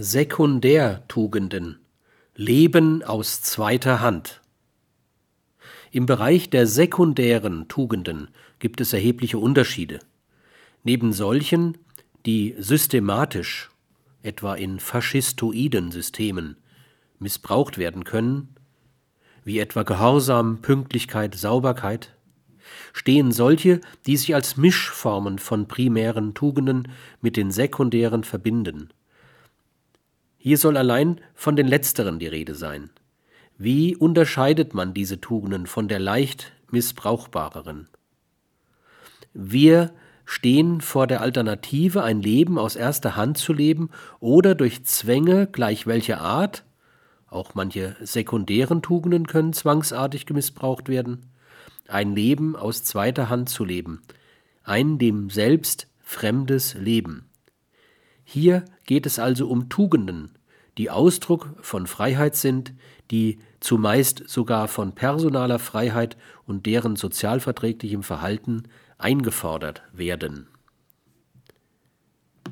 Sekundärtugenden. Leben aus zweiter Hand. Im Bereich der sekundären Tugenden gibt es erhebliche Unterschiede. Neben solchen, die systematisch, etwa in faschistoiden Systemen, missbraucht werden können, wie etwa Gehorsam, Pünktlichkeit, Sauberkeit, stehen solche, die sich als Mischformen von primären Tugenden mit den sekundären verbinden hier soll allein von den letzteren die Rede sein. Wie unterscheidet man diese Tugenden von der leicht missbrauchbareren? Wir stehen vor der Alternative, ein Leben aus erster Hand zu leben oder durch Zwänge gleich welcher Art, auch manche sekundären Tugenden können zwangsartig missbraucht werden, ein Leben aus zweiter Hand zu leben, ein dem Selbst fremdes Leben. Hier geht es also um Tugenden, die Ausdruck von Freiheit sind, die zumeist sogar von personaler Freiheit und deren sozialverträglichem Verhalten eingefordert werden